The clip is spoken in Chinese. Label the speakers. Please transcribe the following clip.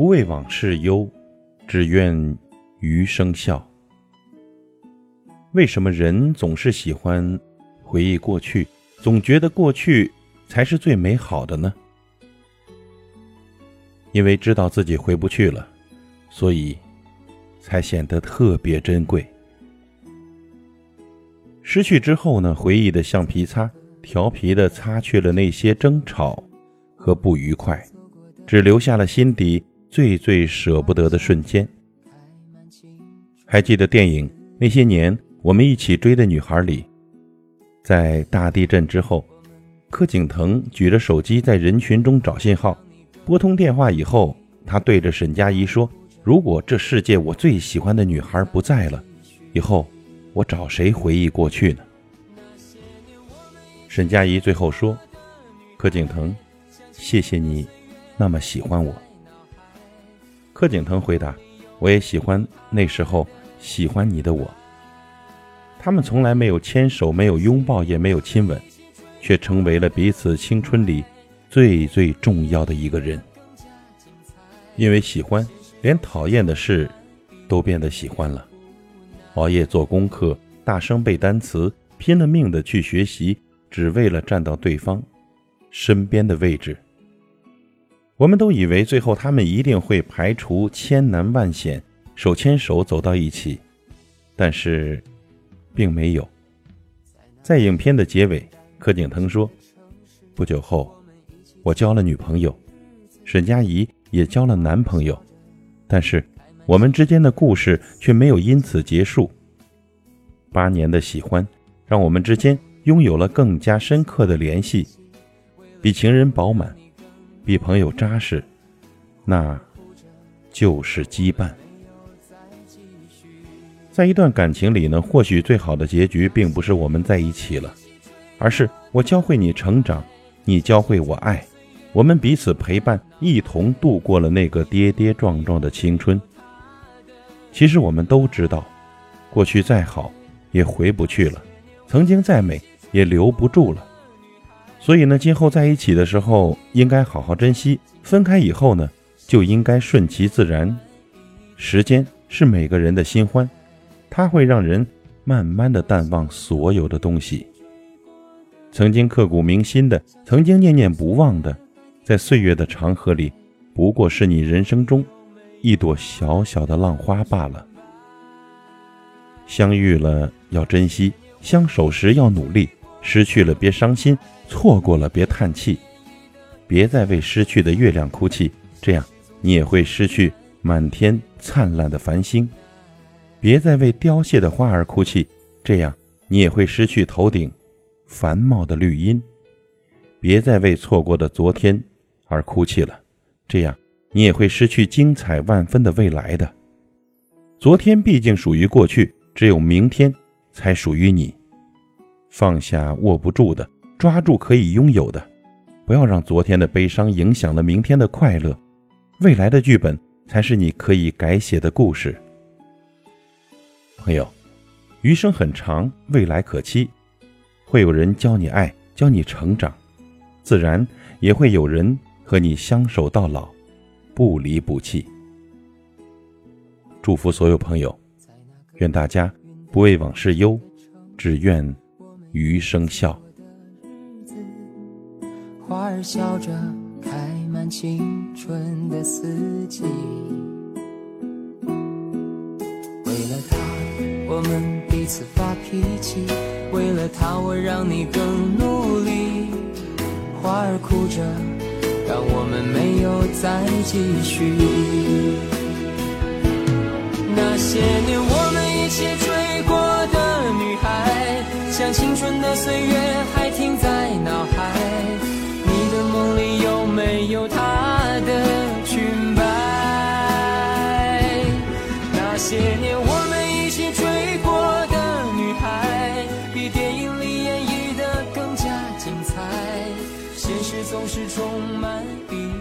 Speaker 1: 不为往事忧，只愿余生笑。为什么人总是喜欢回忆过去，总觉得过去才是最美好的呢？因为知道自己回不去了，所以才显得特别珍贵。失去之后呢，回忆的橡皮擦，调皮的擦去了那些争吵和不愉快，只留下了心底最最舍不得的瞬间。还记得电影《那些年我们一起追的女孩》里，在大地震之后，柯景腾举着手机在人群中找信号。拨通电话以后，他对着沈佳宜说：“如果这世界我最喜欢的女孩不在了，以后我找谁回忆过去呢？”沈佳宜最后说：“柯景腾，谢谢你那么喜欢我。”柯景腾回答：“我也喜欢那时候喜欢你的我。”他们从来没有牵手，没有拥抱，也没有亲吻，却成为了彼此青春里。最最重要的一个人，因为喜欢，连讨厌的事都变得喜欢了。熬夜做功课，大声背单词，拼了命的去学习，只为了站到对方身边的位置。我们都以为最后他们一定会排除千难万险，手牵手走到一起，但是，并没有。在影片的结尾，柯景腾说：“不久后。”我交了女朋友，沈佳宜也交了男朋友，但是我们之间的故事却没有因此结束。八年的喜欢，让我们之间拥有了更加深刻的联系，比情人饱满，比朋友扎实，那就是羁绊。在一段感情里呢，或许最好的结局并不是我们在一起了，而是我教会你成长，你教会我爱。我们彼此陪伴，一同度过了那个跌跌撞撞的青春。其实我们都知道，过去再好也回不去了，曾经再美也留不住了。所以呢，今后在一起的时候应该好好珍惜，分开以后呢，就应该顺其自然。时间是每个人的新欢，它会让人慢慢的淡忘所有的东西。曾经刻骨铭心的，曾经念念不忘的。在岁月的长河里，不过是你人生中一朵小小的浪花罢了。相遇了要珍惜，相守时要努力，失去了别伤心，错过了别叹气，别再为失去的月亮哭泣，这样你也会失去满天灿烂的繁星；别再为凋谢的花儿哭泣，这样你也会失去头顶繁茂的绿荫；别再为错过的昨天。而哭泣了，这样你也会失去精彩万分的未来的。昨天毕竟属于过去，只有明天才属于你。放下握不住的，抓住可以拥有的。不要让昨天的悲伤影响了明天的快乐。未来的剧本才是你可以改写的故事。朋友，余生很长，未来可期，会有人教你爱，教你成长，自然也会有人。和你相守到老，不离不弃。祝福所有朋友，愿大家不为往事忧，只愿余生笑。
Speaker 2: 花儿笑着开满青春的四季，为了他，我们彼此发脾气；为了他，我让你更努力。花儿哭着。让我们没有再继续。那些年我们一起的岁月还停在脑海。你的梦里有没有她的裙摆？那些年我们一起追过的女孩，比电影里演绎的更加精彩。现实总是充满意外。